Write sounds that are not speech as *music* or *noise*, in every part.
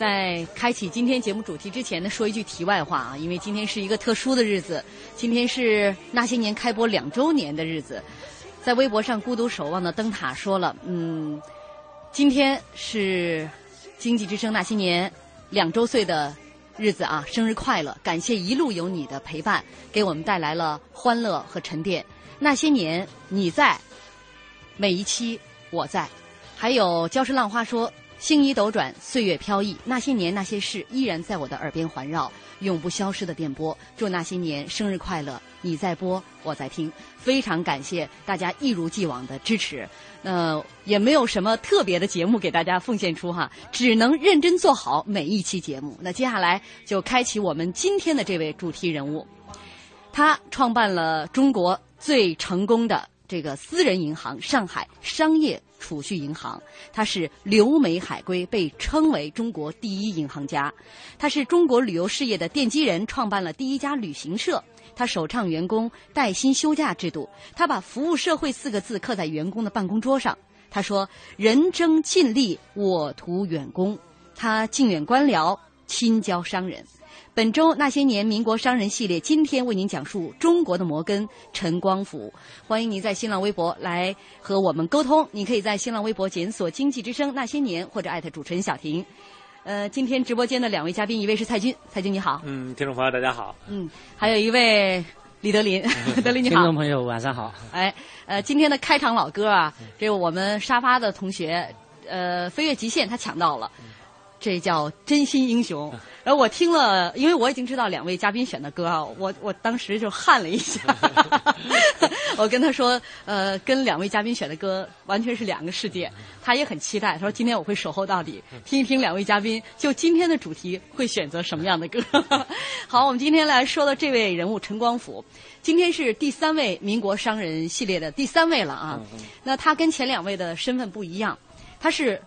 在开启今天节目主题之前呢，说一句题外话啊，因为今天是一个特殊的日子，今天是那些年开播两周年的日子。在微博上，孤独守望的灯塔说了，嗯，今天是经济之声那些年两周岁的日子啊，生日快乐！感谢一路有你的陪伴，给我们带来了欢乐和沉淀。那些年你在，每一期。我在，还有礁石浪花说：“星移斗转，岁月飘逸，那些年那些事依然在我的耳边环绕，永不消失的电波。祝那些年生日快乐！你在播，我在听，非常感谢大家一如既往的支持。呃，也没有什么特别的节目给大家奉献出哈，只能认真做好每一期节目。那接下来就开启我们今天的这位主题人物，他创办了中国最成功的。”这个私人银行上海商业储蓄银行，他是留美海归，被称为中国第一银行家。他是中国旅游事业的奠基人，创办了第一家旅行社。他首倡员工带薪休假制度，他把服务社会四个字刻在员工的办公桌上。他说：“人争尽力，我图远功。”他敬远官僚，亲交商人。本周那些年民国商人系列，今天为您讲述中国的摩根陈光甫。欢迎您在新浪微博来和我们沟通。你可以在新浪微博检索“经济之声那些年”或者艾特主持人小婷。呃，今天直播间的两位嘉宾，一位是蔡军，蔡军你好。嗯，听众朋友大家好。嗯，还有一位李德林，德林你好。听众朋友晚上好。*laughs* 哎，呃，今天的开场老歌啊，这个我们沙发的同学，呃，飞跃极限他抢到了。这叫真心英雄。*laughs* 然后我听了，因为我已经知道两位嘉宾选的歌啊，我我当时就汗了一下。*laughs* 我跟他说，呃，跟两位嘉宾选的歌完全是两个世界。他也很期待，他说今天我会守候到底，听一听两位嘉宾就今天的主题会选择什么样的歌。*laughs* 好，我们今天来说的这位人物陈光甫，今天是第三位民国商人系列的第三位了啊。那他跟前两位的身份不一样，他是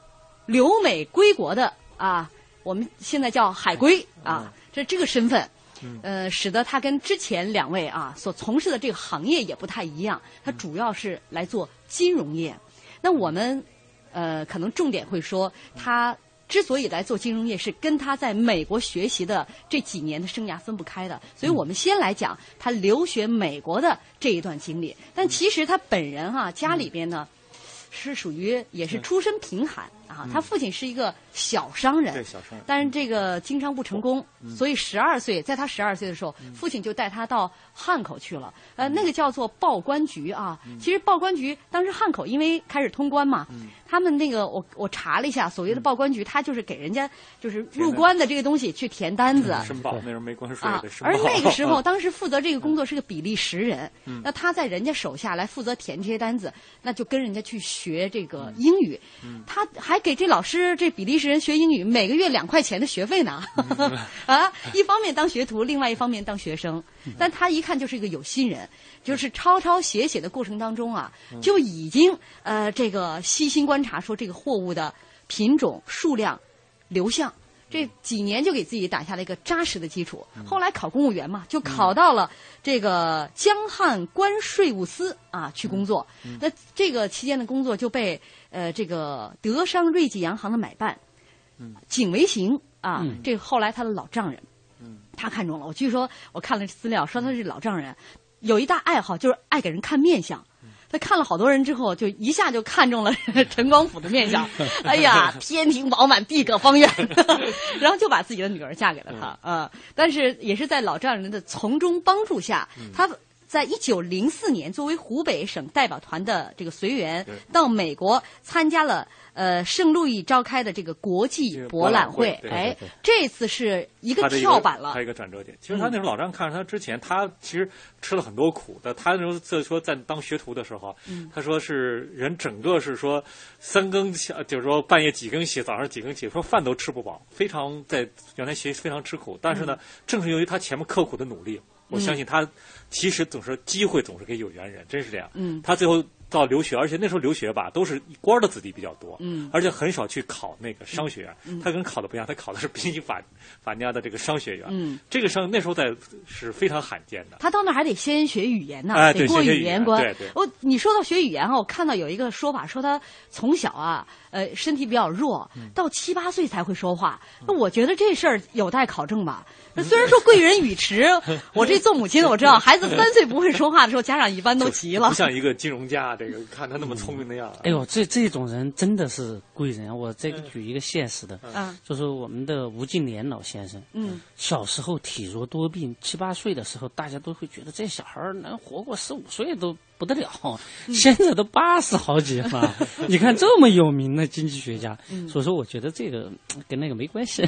留美归国的啊。我们现在叫海归啊，这这个身份，呃，使得他跟之前两位啊所从事的这个行业也不太一样。他主要是来做金融业。那我们呃可能重点会说，他之所以来做金融业，是跟他在美国学习的这几年的生涯分不开的。所以我们先来讲他留学美国的这一段经历。但其实他本人哈家里边呢是属于也是出身贫寒。啊，他父亲是一个小商人，对小商人，但是这个经商不成功，所以十二岁，在他十二岁的时候，父亲就带他到汉口去了。呃，那个叫做报关局啊。其实报关局当时汉口因为开始通关嘛，他们那个我我查了一下，所谓的报关局，他就是给人家就是入关的这个东西去填单子，申报那时候没关税的而那个时候，*laughs* 当时负责这个工作是个比利时人，那他在人家手下来负责填这些单子，那就跟人家去学这个英语，他还。给这老师，这比利时人学英语，每个月两块钱的学费呢，*laughs* 啊，一方面当学徒，另外一方面当学生。但他一看就是一个有心人，就是抄抄写写的过程当中啊，就已经呃这个细心观察，说这个货物的品种、数量、流向。这几年就给自己打下了一个扎实的基础。后来考公务员嘛，就考到了这个江汉关税务司啊去工作。那这个期间的工作就被呃这个德商瑞记洋行的买办，景维行啊，这后来他的老丈人，他看中了。我据说我看了资料，说他是老丈人，有一大爱好就是爱给人看面相。他看了好多人之后，就一下就看中了 *laughs* 陈光甫的面相。*laughs* 哎呀，*laughs* 天庭饱满，地阁方圆，然后就把自己的女儿嫁给了他啊。但是也是在老丈人的从中帮助下，他在一九零四年作为湖北省代表团的这个随员，到美国参加了。呃，圣路易召开的这个国际博览会，哎，这次是一个跳板了，他一个转折点。其实他那时候老张看着他之前，他其实吃了很多苦的。他那时候在说在当学徒的时候，他说是人整个是说三更起，就是说半夜几更起，早上几更起，说饭都吃不饱，非常在原来学习非常吃苦。但是呢，正是由于他前面刻苦的努力，我相信他其实总是机会总是给有缘人，真是这样。嗯，他最后。到留学，而且那时候留学吧，都是官的子弟比较多，嗯，而且很少去考那个商学院。他跟考的不一样，他考的是宾夕法法尼亚的这个商学院。嗯，这个商那时候在是非常罕见的。他到那还得先学语言呢，得过语言关。对对。我你说到学语言啊，我看到有一个说法，说他从小啊。呃，身体比较弱，到七八岁才会说话。那我觉得这事儿有待考证吧。那虽然说贵人语迟，*laughs* 我这做母亲的我知道，孩子三岁不会说话的时候，家长一般都急了。不像一个金融家，这个看他那么聪明的样子。哎呦，这这种人真的是贵人。我再举一个现实的，嗯，就是我们的吴敬琏老先生，嗯，小时候体弱多病，七八岁的时候，大家都会觉得这小孩能活过十五岁都。不得了，*laughs* 现在都八十好几了。*laughs* 你看这么有名的经济学家，所以说我觉得这个跟那个没关系。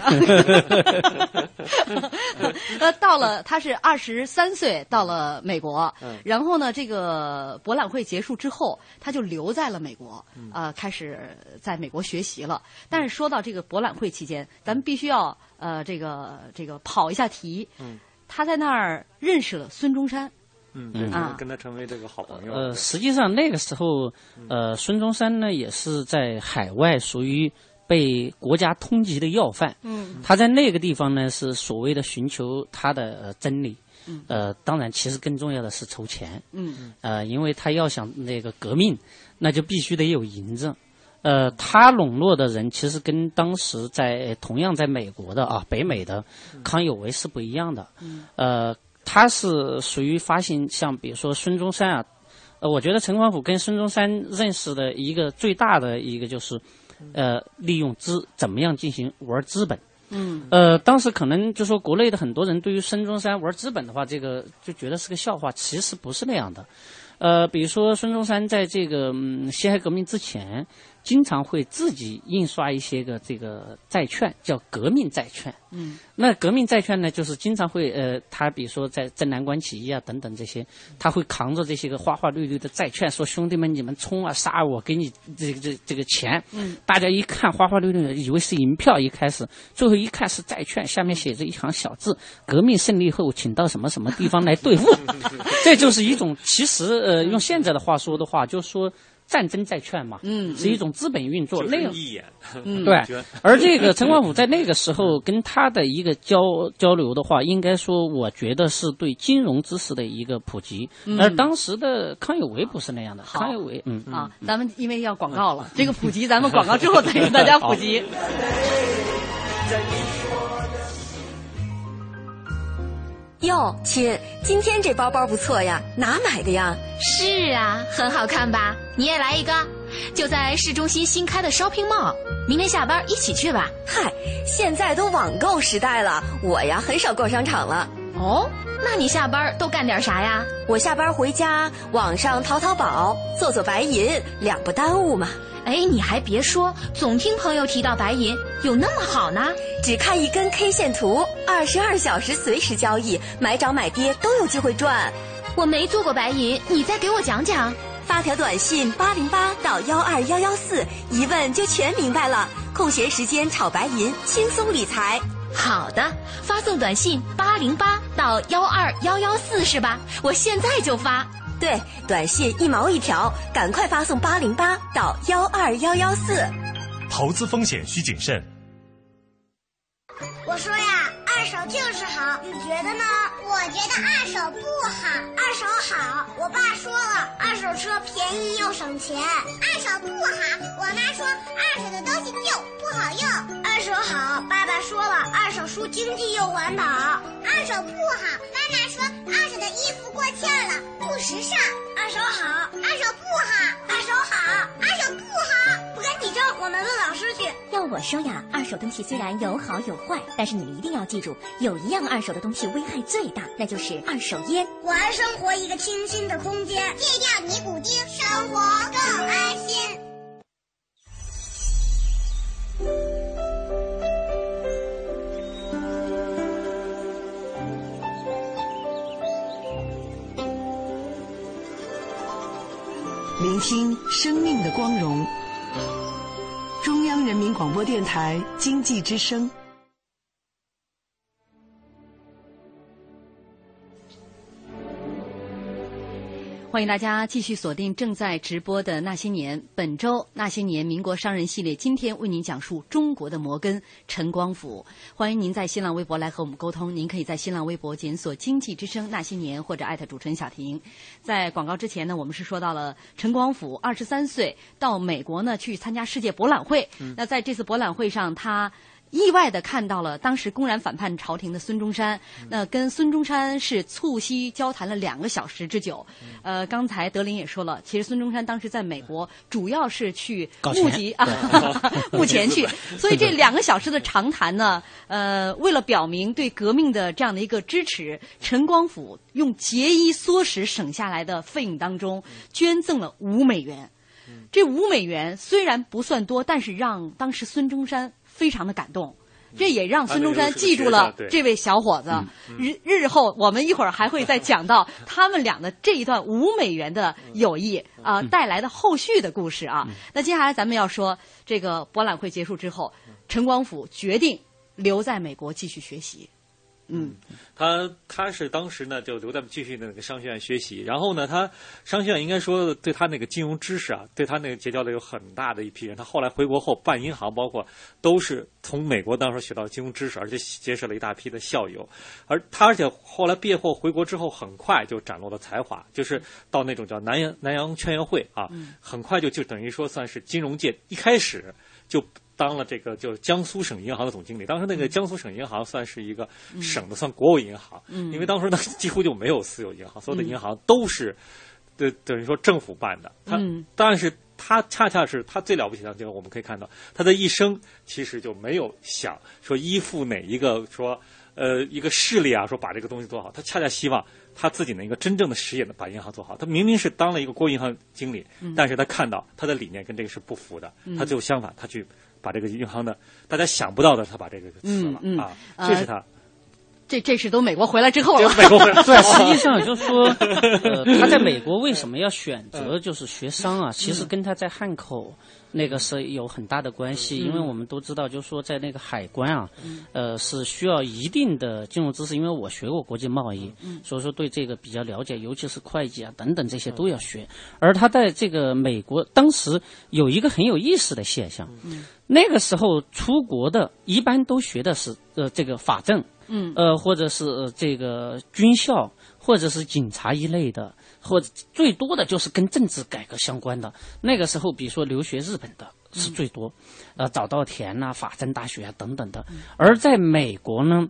呃，到了他是二十三岁到了美国，然后呢，这个博览会结束之后，他就留在了美国，呃，开始在美国学习了。但是说到这个博览会期间，咱们必须要呃，这个这个跑一下题。嗯他在那儿认识了孙中山。嗯啊，跟他成为这个好朋友。呃，实际上那个时候，呃，孙中山呢也是在海外属于被国家通缉的要犯。嗯，他在那个地方呢是所谓的寻求他的真理。嗯，呃，当然，其实更重要的是筹钱。嗯呃，因为他要想那个革命，那就必须得有银子。呃，他笼络的人其实跟当时在同样在美国的啊，北美的康有为是不一样的。嗯，呃。他是属于发行，像比如说孙中山啊，呃，我觉得陈光甫跟孙中山认识的一个最大的一个就是，呃，利用资怎么样进行玩资本。嗯。呃，当时可能就说国内的很多人对于孙中山玩资本的话，这个就觉得是个笑话，其实不是那样的。呃，比如说孙中山在这个辛亥革命之前，经常会自己印刷一些个这个债券，叫革命债券。嗯，那革命债券呢，就是经常会呃，他比如说在镇南关起义啊等等这些，他会扛着这些个花花绿绿的债券，说兄弟们你们冲啊杀我，给你这个这这个钱。嗯，大家一看花花绿绿的，以为是银票，一开始，最后一看是债券，下面写着一行小字：革命胜利后，请到什么什么地方来兑付。*laughs* 这就是一种，其实呃，用现在的话说的话，就是说。战争债券嘛，嗯，是一种资本运作，那一眼，嗯，对。而这个陈光甫在那个时候跟他的一个交交流的话，应该说，我觉得是对金融知识的一个普及。而当时的康有为不是那样的，康有为，嗯啊，咱们因为要广告了，这个普及咱们广告之后再给大家普及。*laughs* 哟，亲，今天这包包不错呀，哪买的呀？是啊，很好看吧？你也来一个，就在市中心新开的 shopping mall，明天下班一起去吧。嗨，现在都网购时代了，我呀很少逛商场了。哦，那你下班都干点啥呀？我下班回家，网上淘淘宝，做做白银，两不耽误嘛。哎，你还别说，总听朋友提到白银有那么好呢。只看一根 K 线图，二十二小时随时交易，买涨买跌都有机会赚。我没做过白银，你再给我讲讲。发条短信八零八到幺二幺幺四，一问就全明白了。空闲时间炒白银，轻松理财。好的，发送短信八零八到幺二幺幺四是吧？我现在就发。对，短信一毛一条，赶快发送八零八到幺二幺幺四。投资风险需谨慎。我说呀，二手就是好，你觉得呢？我觉得二手不好。二手好，我爸说了，二手车便宜又省钱。二手不好，我妈说二手的东西旧不好用。二手好，爸爸说了，二手书经济又环保。二手不好，妈妈说二手的衣服过气了，不时尚。二手好，二手不好，二手好，二手不好。不跟你争，我们问老师去。要我说呀，二手东西虽然有好有坏，但是你们一定要记住，有一样二手的东西危害最大，那就是二手烟。还生活一个清新的空间，戒掉尼古丁，生活更安心。聆听生命的光荣。中央人民广播电台经济之声。欢迎大家继续锁定正在直播的《那些年》，本周《那些年》民国商人系列，今天为您讲述中国的摩根陈光甫。欢迎您在新浪微博来和我们沟通，您可以在新浪微博检索“经济之声那些年”或者艾特主持人小婷。在广告之前呢，我们是说到了陈光甫二十三岁到美国呢去参加世界博览会。那在这次博览会上，他。意外的看到了当时公然反叛朝廷的孙中山，那跟孙中山是促膝交谈了两个小时之久。呃，刚才德林也说了，其实孙中山当时在美国主要是去募集啊 *laughs* *laughs* 募钱去，所以这两个小时的长谈呢，呃，为了表明对革命的这样的一个支持，陈光甫用节衣缩食省下来的费用当中捐赠了五美元。这五美元虽然不算多，但是让当时孙中山。非常的感动，这也让孙中山记住了这位小伙子。日日后我们一会儿还会再讲到他们俩的这一段五美元的友谊啊带来的后续的故事啊。那接下来咱们要说这个博览会结束之后，陈光甫决定留在美国继续学习。嗯，他他是当时呢就留在继续那个商学院学习，然后呢，他商学院应该说对他那个金融知识啊，对他那个结交的有很大的一批人。他后来回国后办银行，包括都是从美国当时学到金融知识，而且结识了一大批的校友。而他而且后来毕业后回国之后，很快就展露了才华，就是到那种叫南洋南洋劝业会啊，很快就就等于说算是金融界一开始就。当了这个就是江苏省银行的总经理，当时那个江苏省银行算是一个省的算国有银行，因为当时呢 *laughs* 几乎就没有私有银行，所有的银行都是，等等于说政府办的。他，但是他恰恰是他最了不起的，地方我们可以看到，他的一生其实就没有想说依附哪一个说呃一个势力啊，说把这个东西做好，他恰恰希望他自己能一个真正的实业的把银行做好。他明明是当了一个国有银行经理，但是他看到他的理念跟这个是不符的，他就相反，他去把这个银行的大家想不到的，他把这个辞了啊，这是他。这这是都美国回来之后了。美国回来，*laughs* 对，实际上就是说，*laughs* 呃，他在美国为什么要选择就是学商啊？其实跟他在汉口那个是有很大的关系，因为我们都知道，就是说在那个海关啊，呃，是需要一定的金融知识，因为我学过国际贸易，所以说对这个比较了解，尤其是会计啊等等这些都要学。而他在这个美国当时有一个很有意思的现象，那个时候出国的一般都学的是呃这个法政。嗯，呃，或者是这个军校，或者是警察一类的，或者最多的就是跟政治改革相关的。那个时候，比如说留学日本的是最多，呃，早稻田呐、法政大学啊等等的。而在美国呢？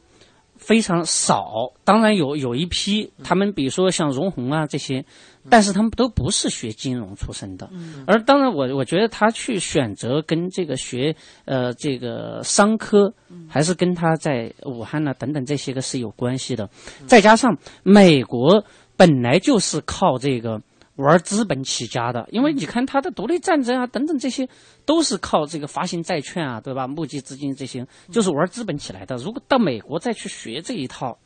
非常少，当然有有一批，他们比如说像荣宏啊这些，但是他们都不是学金融出身的。而当然，我我觉得他去选择跟这个学呃这个商科，还是跟他在武汉呢等等这些个是有关系的。再加上美国本来就是靠这个。玩资本起家的，因为你看他的独立战争啊，等等这些，都是靠这个发行债券啊，对吧？募集资金这些，就是玩资本起来的。如果到美国再去学这一套，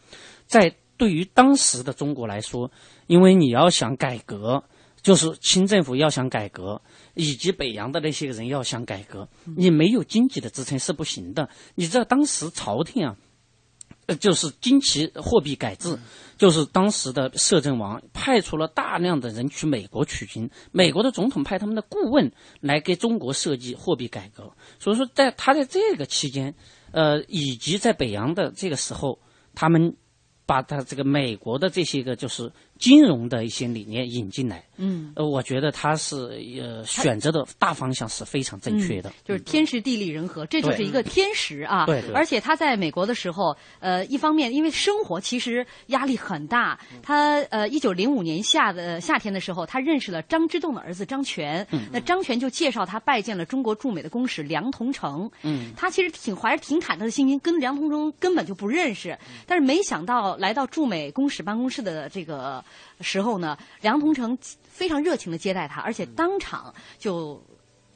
在对于当时的中国来说，因为你要想改革，就是清政府要想改革，以及北洋的那些人要想改革，你没有经济的支撑是不行的。你知道当时朝廷啊。就是金奇货币改制，就是当时的摄政王派出了大量的人去美国取经，美国的总统派他们的顾问来给中国设计货币改革。所以说，在他在这个期间，呃，以及在北洋的这个时候，他们把他这个美国的这些个就是金融的一些理念引进来。嗯，呃，我觉得他是呃选择的大方向是非常正确的，就是天时地利人和，这就是一个天时啊。对，而且他在美国的时候，呃，一方面因为生活其实压力很大，他呃，一九零五年夏的夏天的时候，他认识了张之洞的儿子张全，那张全就介绍他拜见了中国驻美的公使梁同成。嗯，他其实挺怀着挺忐忑的心情，跟梁同成根本就不认识，但是没想到来到驻美公使办公室的这个时候呢，梁同成。非常热情的接待他，而且当场就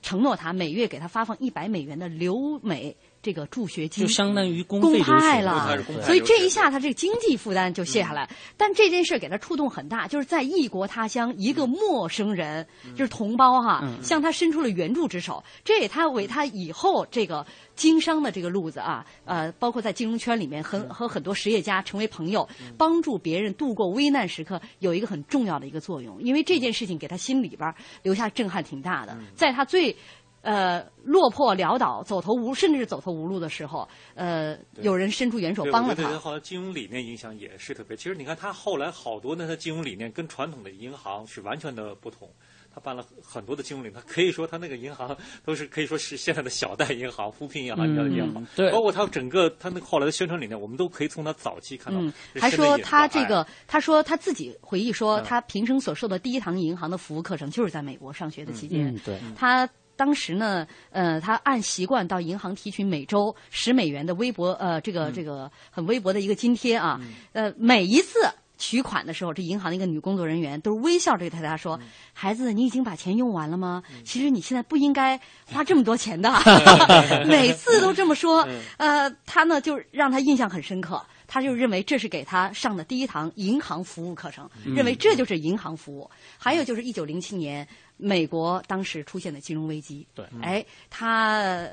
承诺他每月给他发放一百美元的留美。这个助学金就相当于公派了，所以这一下他这个经济负担就卸下来。但这件事给他触动很大，就是在异国他乡，一个陌生人就是同胞哈，向他伸出了援助之手，这也他为他以后这个经商的这个路子啊，呃，包括在金融圈里面和和很多实业家成为朋友，帮助别人度过危难时刻，有一个很重要的一个作用。因为这件事情给他心里边留下震撼挺大的，在他最。呃，落魄潦倒、走投无，甚至是走投无路的时候，呃，有人伸出援手帮了他。对好像金融理念影响也是特别。其实你看，他后来好多那他金融理念跟传统的银行是完全的不同。他办了很多的金融理念，他可以说他那个银行都是可以说是现在的小贷银行、扶贫银行一样的银行。对，包括他整个他那个后来的宣传理念，我们都可以从他早期看到。还说他这个，他说他自己回忆说，他平生所受的第一堂银行的服务课程，就是在美国上学的期间。对，他。当时呢，呃，他按习惯到银行提取每周十美元的微薄，呃，这个这个很微薄的一个津贴啊。呃，每一次取款的时候，这银行的一个女工作人员都是微笑着对他说：“孩子，你已经把钱用完了吗？其实你现在不应该花这么多钱的。*laughs* ” *laughs* 每次都这么说，呃，他呢就让他印象很深刻。他就认为这是给他上的第一堂银行服务课程，认为这就是银行服务。还有就是一九零七年。美国当时出现的金融危机，对，哎，他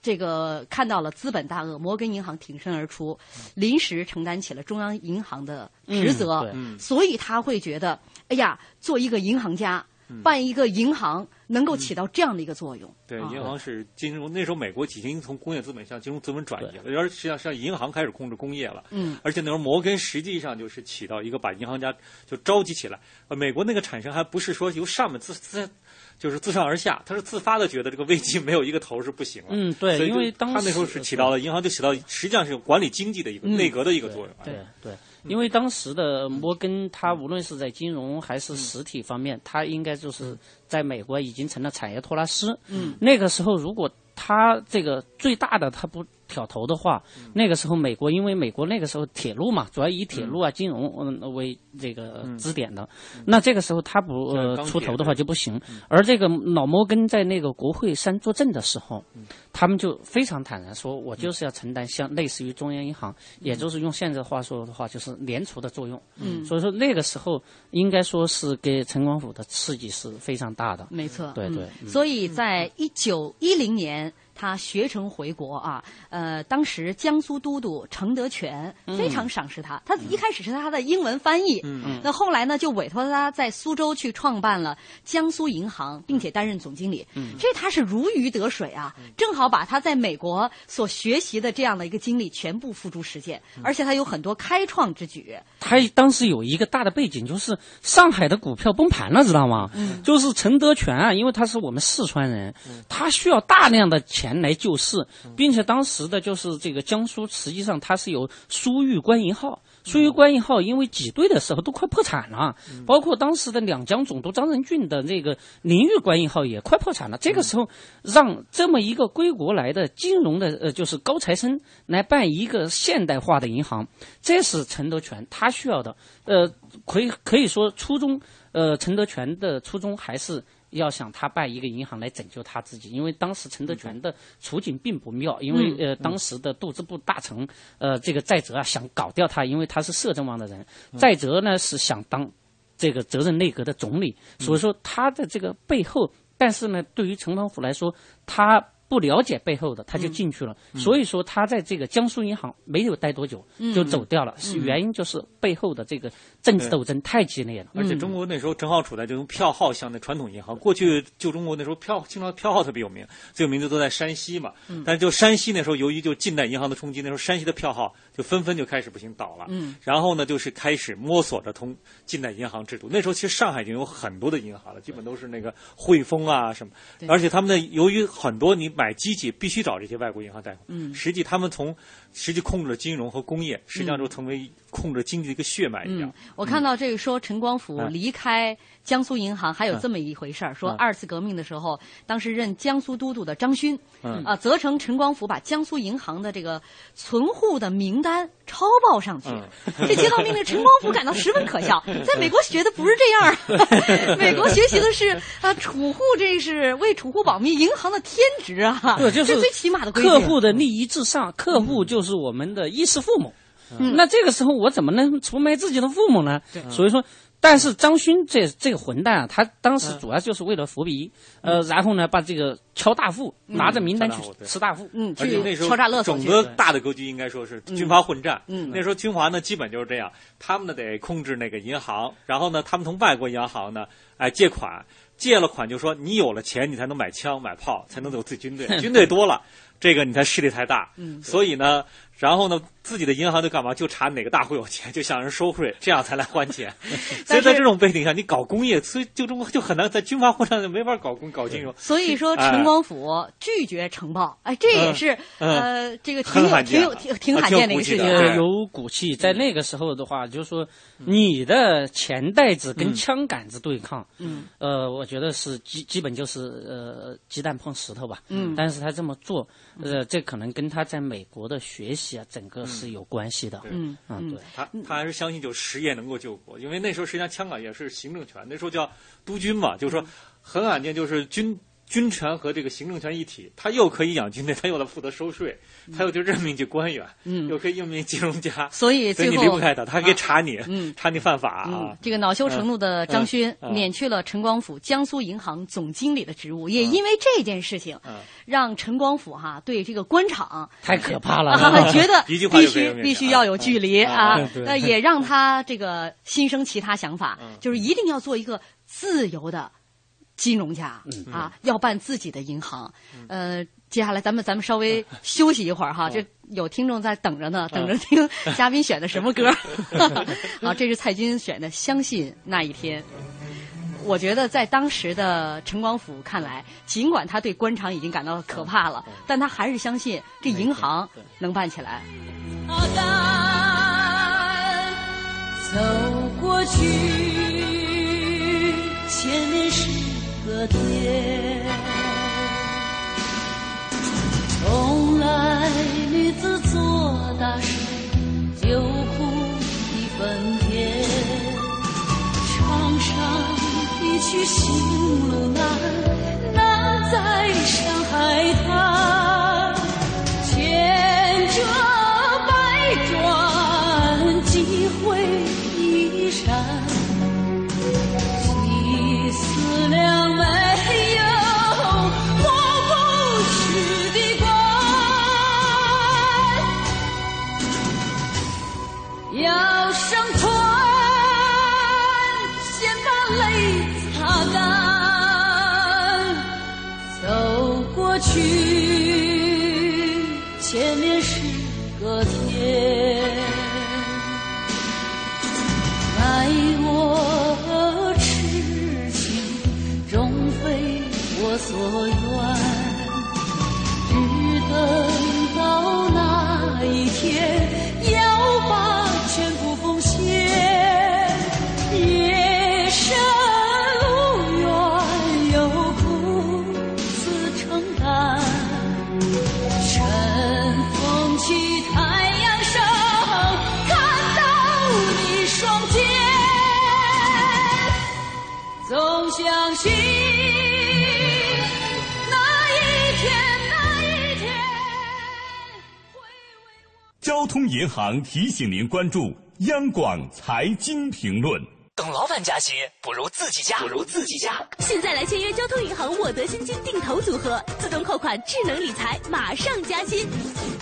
这个看到了资本大鳄摩根银行挺身而出，临时承担起了中央银行的职责，所以他会觉得，哎呀，做一个银行家。办一个银行能够起到这样的一个作用。对，银行是金融。那时候美国已经从工业资本向金融资本转移了，而实际上实际上银行开始控制工业了。嗯。而且那时候摩根实际上就是起到一个把银行家就召集起来。呃，美国那个产生还不是说由上面自自就是自上而下，他是自发的觉得这个危机没有一个头是不行了。嗯，对，因为当他那时候是起到了银行就起到实际上是管理经济的一个内阁的一个作用。对对。因为当时的摩根，他无论是在金融还是实体方面，他应该就是在美国已经成了产业托拉斯。嗯，那个时候如果他这个最大的他不。挑头的话，那个时候美国因为美国那个时候铁路嘛，主要以铁路啊、金融嗯为这个支点的，那这个时候他不呃出头的话就不行。而这个老摩根在那个国会山作证的时候，他们就非常坦然说，我就是要承担像类似于中央银行，也就是用现在话说的话，就是联储的作用。嗯，所以说那个时候应该说是给陈光甫的刺激是非常大的。没错，对对。所以在一九一零年。他学成回国啊，呃，当时江苏都督程德全非常赏识他。他一开始是他的英文翻译，嗯那后来呢，就委托他在苏州去创办了江苏银行，并且担任总经理。这他是如鱼得水啊，正好把他在美国所学习的这样的一个经历全部付诸实践，而且他有很多开创之举。他当时有一个大的背景，就是上海的股票崩盘了，知道吗？就是程德全啊，因为他是我们四川人，他需要大量的钱。钱来救市，并且当时的就是这个江苏，实际上它是有苏豫官银号，苏豫官银号因为挤兑的时候都快破产了，包括当时的两江总督张仁俊的那个宁豫官银号也快破产了。这个时候，让这么一个归国来的金融的呃就是高材生来办一个现代化的银行，这是陈德全他需要的。呃，可以可以说初衷，呃，陈德全的初衷还是。要想他办一个银行来拯救他自己，因为当时陈德全的处境并不妙，因为呃当时的杜支部大臣呃这个在泽啊想搞掉他，因为他是摄政王的人，在泽呢是想当这个责任内阁的总理，所以说他的这个背后，但是呢对于陈光甫来说，他。不了解背后的，他就进去了。所以说，他在这个江苏银行没有待多久就走掉了。是原因就是背后的这个政治斗争太激烈了。而且中国那时候正好处在这种票号像的传统银行。过去旧中国那时候票经常票号特别有名，最有名的都在山西嘛。但是就山西那时候，由于就近代银行的冲击，那时候山西的票号就纷纷就开始不行倒了。然后呢，就是开始摸索着通近代银行制度。那时候其实上海已经有很多的银行了，基本都是那个汇丰啊什么。而且他们的由于很多你。买机器必须找这些外国银行贷款，嗯，实际他们从实际控制了金融和工业，实际上就成为控制经济的一个血脉一样。我看到这个说陈光甫离开江苏银行还有这么一回事儿，说二次革命的时候，当时任江苏都督的张勋，啊，责成陈光甫把江苏银行的这个存户的名单抄报上去。这接到命令，陈光甫感到十分可笑，*laughs* 在美国学的不是这样，*laughs* 美国学习的是啊，储户这是为储户保密，银行的天职啊。对，就是最起码的客户的利益至上，客户就是我们的衣食父母。那这个时候我怎么能出卖自己的父母呢？所以说，但是张勋这这个混蛋啊，他当时主要就是为了伏笔，呃，然后呢，把这个敲大富，拿着名单去吃大富，嗯，去敲诈勒索。整个大的格局应该说是军阀混战。嗯，那时候军阀呢，基本就是这样，他们呢得控制那个银行，然后呢，他们从外国银行呢，哎借款。借了款就说你有了钱，你才能买枪买炮，才能有自己军队。军队多了，这个你才势力才大。嗯所以呢。然后呢，自己的银行就干嘛？就查哪个大户有钱，就向人收税，这样才来还钱。*laughs* 所以在这种背景下，你搞工业，所以就中国就很难在军阀混战就没法搞工搞金融。所以说，陈光甫拒绝呈报，哎，这也是呃，这个挺有挺有挺挺罕见的一个事情。有骨气，在那个时候的话，就是说你的钱袋子跟枪杆子对抗，嗯，呃，我觉得是基基本就是呃鸡蛋碰石头吧。嗯，但是他这么做，呃，这可能跟他在美国的学习。啊，整个是有关系的。嗯嗯，对他，他还是相信就实业能够救国，因为那时候实际上香港也是行政权，那时候叫督军嘛，就是说很罕见，就是军。军权和这个行政权一体，他又可以养军队，他又来负责收税，他又就任命这官员，嗯，又可以任命金融家，所以最后你离不开他，他还可以查你，嗯，查你犯法啊。这个恼羞成怒的张勋免去了陈光甫江苏银行总经理的职务，也因为这件事情，让陈光甫哈对这个官场太可怕了，*laughs* 觉得必须必须要有距离啊，那也让他这个心生其他想法，就是一定要做一个自由的。金融家啊，要办自己的银行。呃，接下来咱们咱们稍微休息一会儿哈，这有听众在等着呢，等着听嘉宾选的什么歌。好，*laughs* 这是蔡军选的《相信那一天》。我觉得在当时的陈光甫看来，尽管他对官场已经感到可怕了，但他还是相信这银行能办起来。走过去，天。从来女子做大事，就苦一分甜。唱上一曲《行路难》，难在山海滩。泪擦干走过去。银行提醒您关注央广财经评论。等老板加薪，不如自己加，不如自己加。现在来签约交通银行沃德新金定投组合，自动扣款，智能理财，马上加薪，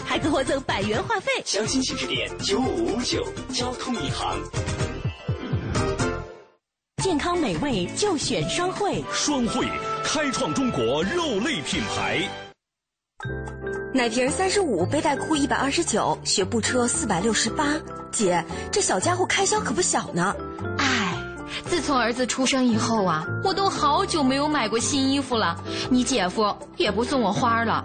还可获赠百元话费。详情请致电九五五九。交通银行。健康美味就选双汇，双汇开创中国肉类品牌。奶瓶三十五，背带裤一百二十九，学步车四百六十八。姐，这小家伙开销可不小呢。唉，自从儿子出生以后啊，我都好久没有买过新衣服了。你姐夫也不送我花了。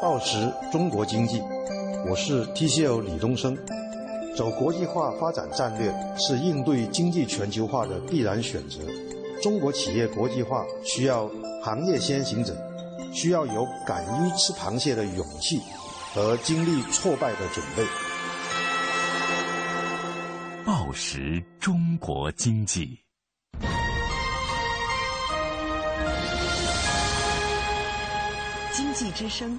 报时中国经济，我是 TCL 李东升。走国际化发展战略是应对经济全球化的必然选择。中国企业国际化需要行业先行者，需要有敢于吃螃蟹的勇气和经历挫败的准备。报时中国经济，经济之声。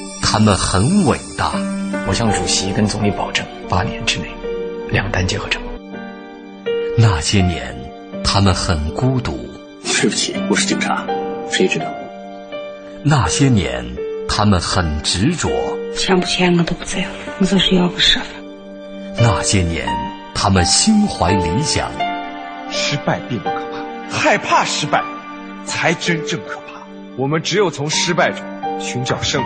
他们很伟大。我向主席跟总理保证，八年之内，两弹结合成功。那些年，他们很孤独。对不起，我是警察，谁知道？那些年，他们很执着。钱不钱我都不在乎，我就是要个身份。那些年，他们心怀理想。失败并不可怕。害怕失败，才真正可怕。我们只有从失败中寻找胜利，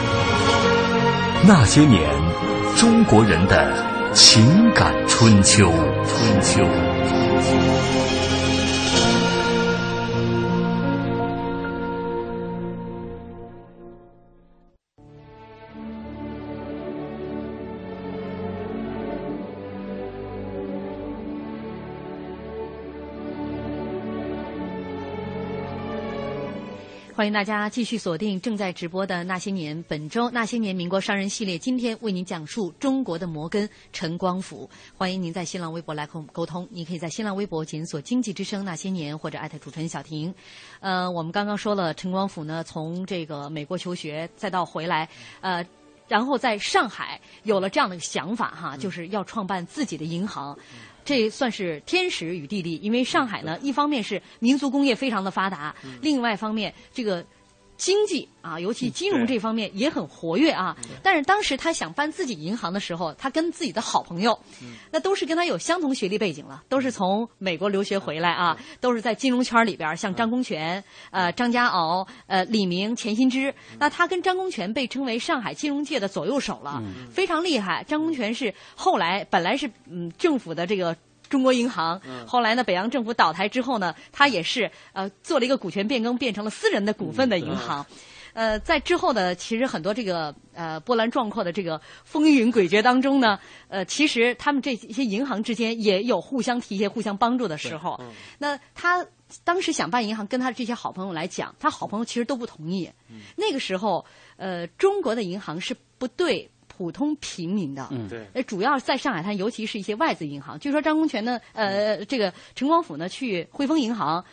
那些年，中国人的情感春秋。春秋。欢迎大家继续锁定正在直播的《那些年》，本周《那些年民国商人》系列，今天为您讲述中国的摩根陈光甫。欢迎您在新浪微博来和我们沟通，你可以在新浪微博检索“经济之声那些年”或者艾特主持人小婷。呃，我们刚刚说了，陈光甫呢，从这个美国求学，再到回来，呃，然后在上海有了这样的想法哈，就是要创办自己的银行。这算是天时与地利，因为上海呢，一方面是民族工业非常的发达，另外一方面这个经济啊，尤其金融这方面也很活跃啊。但是当时他想办自己银行的时候，他跟自己的好朋友，那都是跟他有相同学历背景了，都是从美国留学回来啊，都是在金融圈里边，像张公权、呃张家敖、呃李明、钱新之。那他跟张公权被称为上海金融界的左右手了，非常厉害。张公权是后来本来是嗯政府的这个。中国银行，后来呢，北洋政府倒台之后呢，他也是呃做了一个股权变更，变成了私人的股份的银行。呃，在之后呢其实很多这个呃波澜壮阔的这个风云诡谲当中呢，呃，其实他们这些银行之间也有互相提携、互相帮助的时候。那他当时想办银行，跟他的这些好朋友来讲，他好朋友其实都不同意。那个时候，呃，中国的银行是不对。普通平民的，嗯，对，呃，主要在上海滩，尤其是一些外资银行。据说张公权呢，呃，这个陈光甫呢，去汇丰银行，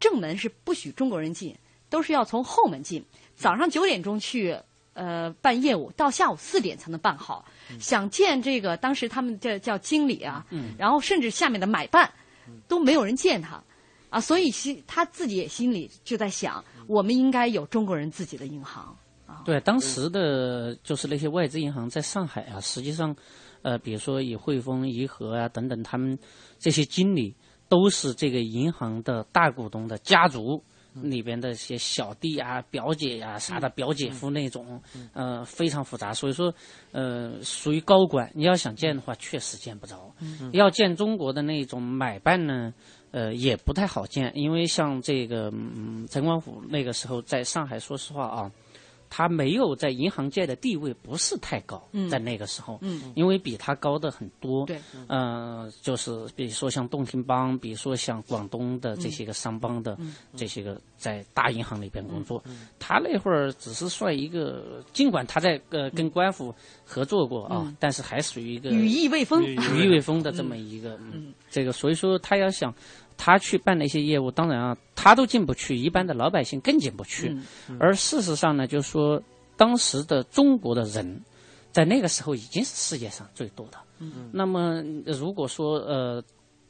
正门是不许中国人进，都是要从后门进。早上九点钟去，呃，办业务，到下午四点才能办好。想见这个当时他们叫叫经理啊，嗯然后甚至下面的买办都没有人见他，啊，所以心他自己也心里就在想，我们应该有中国人自己的银行。对，当时的就是那些外资银行在上海啊，实际上，呃，比如说以汇丰、怡和啊等等，他们这些经理都是这个银行的大股东的家族里边的一些小弟啊、表姐呀啥的、表姐夫那种，呃，非常复杂。所以说，呃，属于高管，你要想见的话，确实见不着。要见中国的那种买办呢，呃，也不太好见，因为像这个嗯，陈光甫那个时候在上海，说实话啊。他没有在银行界的地位不是太高，在那个时候，因为比他高的很多。对，嗯，就是比如说像洞庭帮，比如说像广东的这些个商帮的这些个在大银行里边工作，他那会儿只是算一个，尽管他在呃跟官府合作过啊，但是还属于一个羽翼未丰、羽翼未丰的这么一个，嗯，这个所以说他要想。他去办那些业务，当然啊，他都进不去，一般的老百姓更进不去。而事实上呢，就是说，当时的中国的人，在那个时候已经是世界上最多的。那么，如果说呃。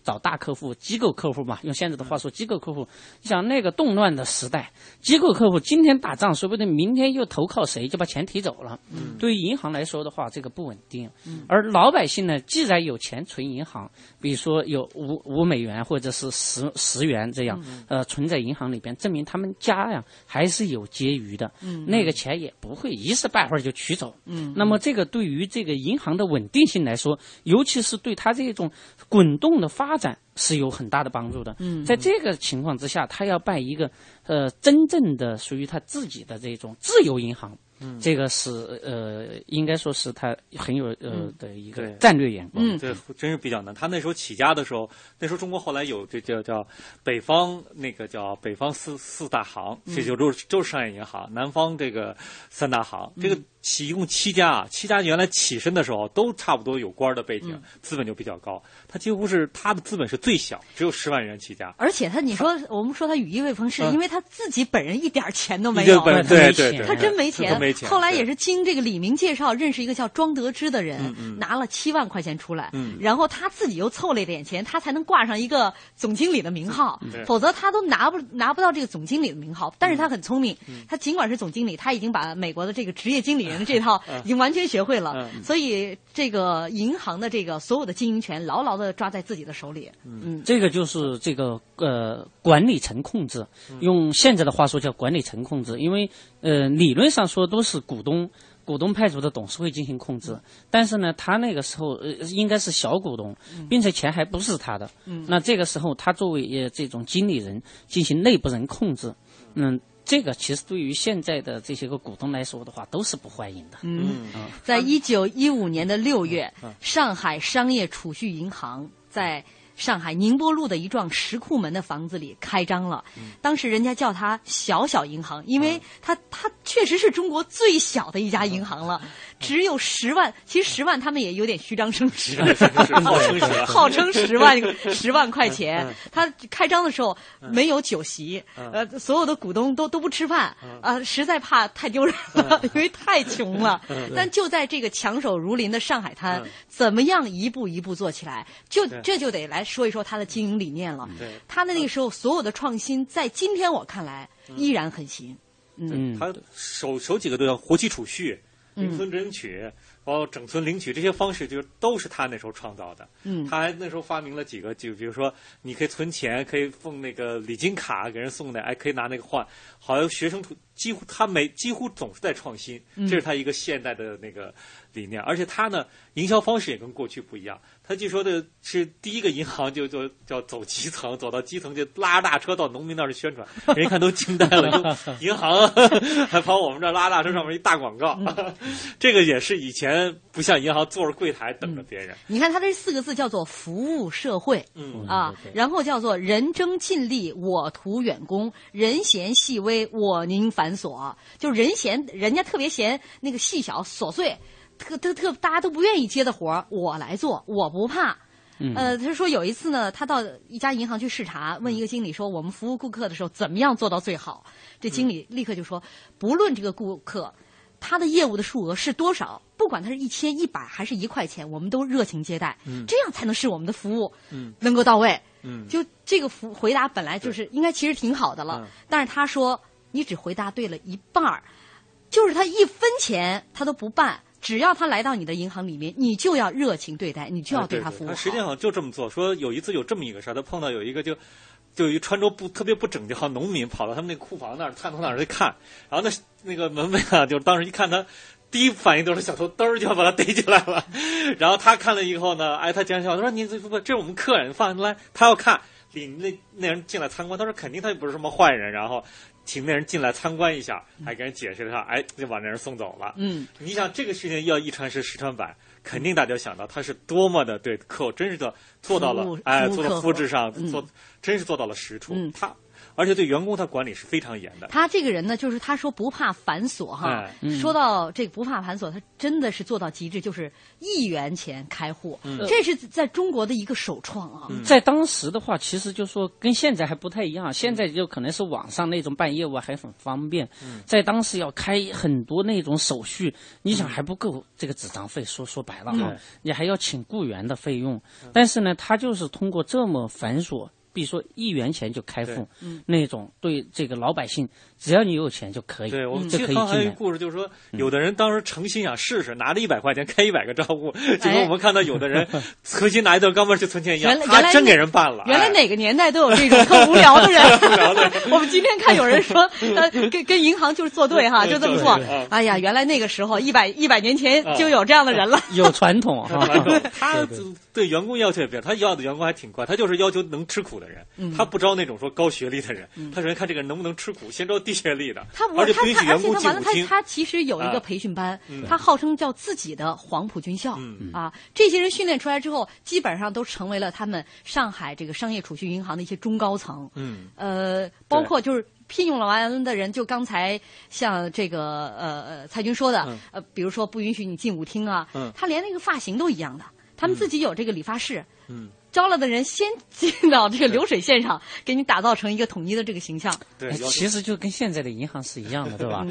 找大客户、机构客户嘛，用现在的话说，机构客户。你想那个动乱的时代，机构客户今天打仗，说不定明天又投靠谁，就把钱提走了。嗯，对于银行来说的话，这个不稳定。嗯，而老百姓呢，既然有钱存银行，比如说有五五美元或者是十十元这样，呃，存在银行里边，证明他们家呀还是有结余的。嗯，那个钱也不会一时半会儿就取走。嗯，那么这个对于这个银行的稳定性来说，尤其是对它这种滚动的发发展是有很大的帮助的。嗯，在这个情况之下，他要办一个呃真正的属于他自己的这种自由银行。嗯这个是呃，应该说是他很有呃的一个战略眼光。嗯，这真是比较难。他那时候起家的时候，那时候中国后来有这叫叫北方那个叫北方四四大行，这就都是都是商业银行。南方这个三大行，这个起一共七家啊，七家原来起身的时候都差不多有官的背景，资本就比较高。他几乎是他的资本是最小，只有十万元起家。而且他你说我们说他羽翼未丰，是因为他自己本人一点钱都没有，对对对，他真没钱。后来也是经这个李明介绍认识一个叫庄德之的人，拿了七万块钱出来，然后他自己又凑了一点钱，他才能挂上一个总经理的名号，否则他都拿不拿不到这个总经理的名号。但是他很聪明，他尽管是总经理，他已经把美国的这个职业经理年的这套已经完全学会了，所以这个银行的这个所有的经营权牢牢的抓在自己的手里。嗯，这个就是这个呃管理层控制，用现在的话说叫管理层控制，因为呃理论上说都是股东。股东派出的董事会进行控制，但是呢，他那个时候呃应该是小股东，并且钱还不是他的。那这个时候，他作为呃这种经理人进行内部人控制，嗯，这个其实对于现在的这些个股东来说的话，都是不欢迎的。嗯，在一九一五年的六月，上海商业储蓄银行在。上海宁波路的一幢石库门的房子里开张了，当时人家叫它“小小银行”，因为它它确实是中国最小的一家银行了，只有十万。其实十万他们也有点虚张声势，号称十号称十万十万块钱。他开张的时候没有酒席，呃，所有的股东都都不吃饭，啊，实在怕太丢人了，因为太穷了。但就在这个强手如林的上海滩，怎么样一步一步做起来？就这就得来。说一说他的经营理念了。他的那个时候所有的创新，在今天我看来依然很行。嗯，他首首几个都要活期储蓄、零存整取。包括整存领取这些方式，就都是他那时候创造的。嗯，他还那时候发明了几个，就比如说，你可以存钱，可以送那个礼金卡给人送的，哎，可以拿那个换。好像学生几乎他每几乎总是在创新，这是他一个现代的那个理念。而且他呢，营销方式也跟过去不一样。他据说的是第一个银行就就叫走基层，走到基层就拉着大车到农民那儿去宣传，*laughs* 人一看都惊呆了，就银行 *laughs* 还跑我们这拉大车上面一大广告，*laughs* 这个也是以前。不像银行坐着柜台等着别人。你看他这四个字叫做服务社会，嗯啊，然后叫做人争尽力，我图远功；人嫌细微，我宁繁琐。就人嫌人家特别嫌那个细小琐碎，特特特大家都不愿意接的活儿，我来做，我不怕。呃，他说有一次呢，他到一家银行去视察，问一个经理说：“我们服务顾客的时候怎么样做到最好？”这经理立刻就说：“不论这个顾客。”他的业务的数额是多少？不管他是一千、一百还是一块钱，我们都热情接待，这样才能使我们的服务能够到位。就这个服回答本来就是应该其实挺好的了，但是他说你只回答对了一半儿，就是他一分钱他都不办，只要他来到你的银行里面，你就要热情对待，你就要对他服务。他实际上就这么做。说有一次有这么一个事儿，他碰到有一个就。就一穿着不特别不整洁，好农民跑到他们那库房那儿探头那儿去看，然后那那个门卫啊，就当时一看他，第一反应都是小偷嘚儿就要把他逮起来了。*laughs* 然后他看了以后呢，哎，他讲笑，他说：“你这不这是我们客人，放来。”他要看领那那人进来参观，他说肯定他也不是什么坏人，然后请那人进来参观一下，还给人解释了一下，哎，就把那人送走了。嗯，你想这个事情要一传十，十传百，肯定大家想到他是多么的对客户真是的做到了，哎，做到肤质上做。真是做到了实处，他。而且对员工他管理是非常严的。他这个人呢，就是他说不怕繁琐哈。说到这个不怕繁琐，他真的是做到极致，就是一元钱开户，这是在中国的一个首创啊。在当时的话，其实就说跟现在还不太一样。现在就可能是网上那种办业务还很方便，在当时要开很多那种手续，你想还不够这个纸张费。说说白了哈，你还要请雇员的费用。但是呢，他就是通过这么繁琐。比如说一元钱就开户，那种对这个老百姓，只要你有钱就可以，对我们就可以还有一个故事，就是说，有的人当时诚心想试试，拿着一百块钱开一百个账户，就跟我们看到有的人 *laughs* 存心拿一段钢镚去存钱一样，他真给人办了。原来哪个年代都有这种特无聊的人。*laughs* *laughs* 我们今天看有人说，呃，跟跟银行就是作对哈，就这么做。哎呀，原来那个时候一百一百年前就有这样的人了，有传统哈。他对员工要求也比较他要的员工还挺快，他就是要求能吃苦的。人，他不招那种说高学历的人，他首先看这个人能不能吃苦，先招低学历的。他而且不允许员工进舞厅。他其实有一个培训班，他号称叫自己的黄埔军校啊。这些人训练出来之后，基本上都成为了他们上海这个商业储蓄银行的一些中高层。嗯，呃，包括就是聘用了完的人，就刚才像这个呃呃蔡军说的，呃，比如说不允许你进舞厅啊，他连那个发型都一样的，他们自己有这个理发室。嗯。招了的人先进到这个流水线上，给你打造成一个统一的这个形象。对，其实就跟现在的银行是一样的，对吧？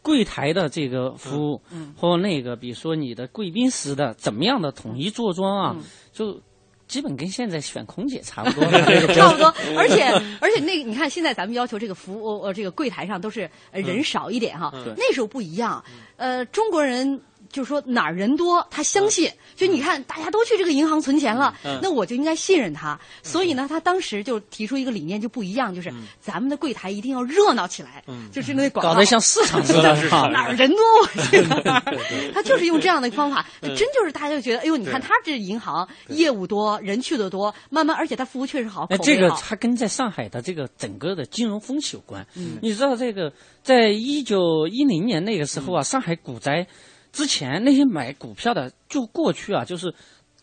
柜台的这个服务，嗯和那个比如说你的贵宾室的怎么样的统一坐庄啊，就。基本跟现在选空姐差不多了，*laughs* 差不多。而且而且那你看，现在咱们要求这个服务呃这个柜台上都是人少一点哈，那时候不一样。呃，中国人。就是说哪儿人多，他相信。就你看，大家都去这个银行存钱了，那我就应该信任他。所以呢，他当时就提出一个理念就不一样，就是咱们的柜台一定要热闹起来。就是那广告搞得像市场似的，*laughs* 哪儿人多我去哪儿。他就是用这样的方法，*laughs* 真就是大家就觉得，哎呦，你看他这银行业务多，人去的多，慢慢而且他服务确实好，那这个他跟在上海的这个整个的金融风气有关。你知道这个，在一九一零年那个时候啊，上海股灾。之前那些买股票的，就过去啊，就是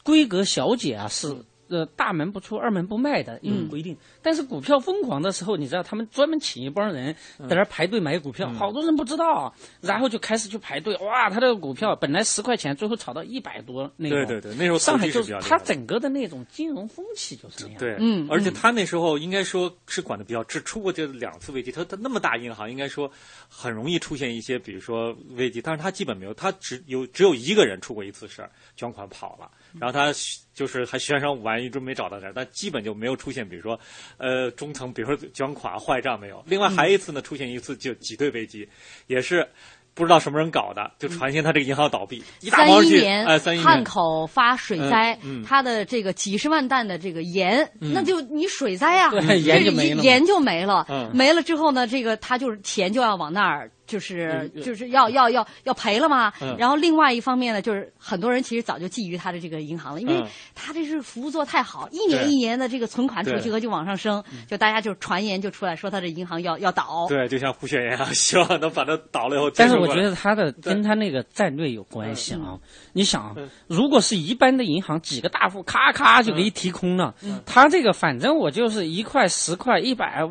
规格小姐啊，是呃大门不出二门不迈的一种规定。但是股票疯狂的时候，你知道他们专门请一帮人在那排队买股票，好多人不知道，然后就开始去排队。哇，他这个股票本来十块钱，最后炒到一百多那种。对对对，那时候上海就是他整个的那种金融风气就是那样。对，嗯，而且他那时候应该说是管的比较，只出过这两次危机。他他那么大银行，应该说很容易出现一些，比如说危机，但是他基本没有，他只有只有一个人出过一次事儿，捐款跑了，然后他就是还悬赏五万，一直没找到人，但基本就没有出现，比如说。呃，中层比如说捐款坏账没有？另外还一次呢，出现一次就挤兑危机，也是不知道什么人搞的，就传现他这个银行倒闭。三一年，哎，三一年汉口发水灾，他的这个几十万担的这个盐，那就你水灾呀，盐就没了，盐就没了，没了之后呢，这个他就是钱就要往那儿。就是就是要要要要赔了吗？然后另外一方面呢，就是很多人其实早就觊觎他的这个银行了，因为他这是服务做太好，一年一年的这个存款储蓄额就往上升，就大家就传言就出来说他这银行要要倒。对，就像胡雪岩啊，*laughs* 希望能把它倒了以后。但是我觉得他的跟他那个战略有关系啊！你想，如果是一般的银行，几个大户咔咔就给你提空了，他这个反正我就是一块、十块、一百。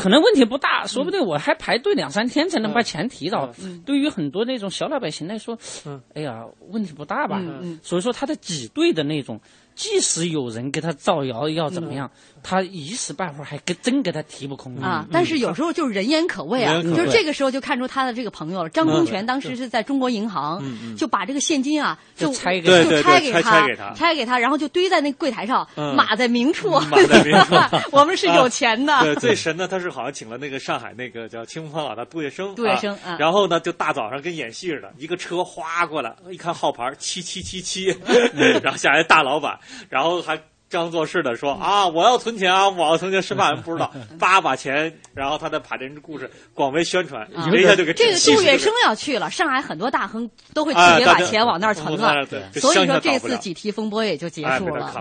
可能问题不大，说不定我还排队两三天才能把钱提到。对于很多那种小老百姓来说，哎呀，问题不大吧？所以说他的挤兑的那种。即使有人给他造谣要怎么样，他一时半会儿还跟真给他提不空啊！但是有时候就是人言可畏啊，就是这个时候就看出他的这个朋友了。张公权当时是在中国银行，就把这个现金啊就拆给就拆给他，拆给他，然后就堆在那柜台上，码在明处。码在明处，*laughs* 我们是有钱的。对，最神的他是好像请了那个上海那个叫清风老大杜月笙，杜月笙，然后呢就大早上跟演戏似的，一个车哗过来，一看号牌七七七七，*laughs* 然后下来大老板，然后还。装作是的说啊，我要存钱啊，我要存钱，生怕人不知道，*laughs* 叭把钱，然后他再把这故事广为宣传，一下就给这个杜月笙要去了，上海很多大亨都会直接把钱往那儿存了，所以说这次几提风波也就结束了。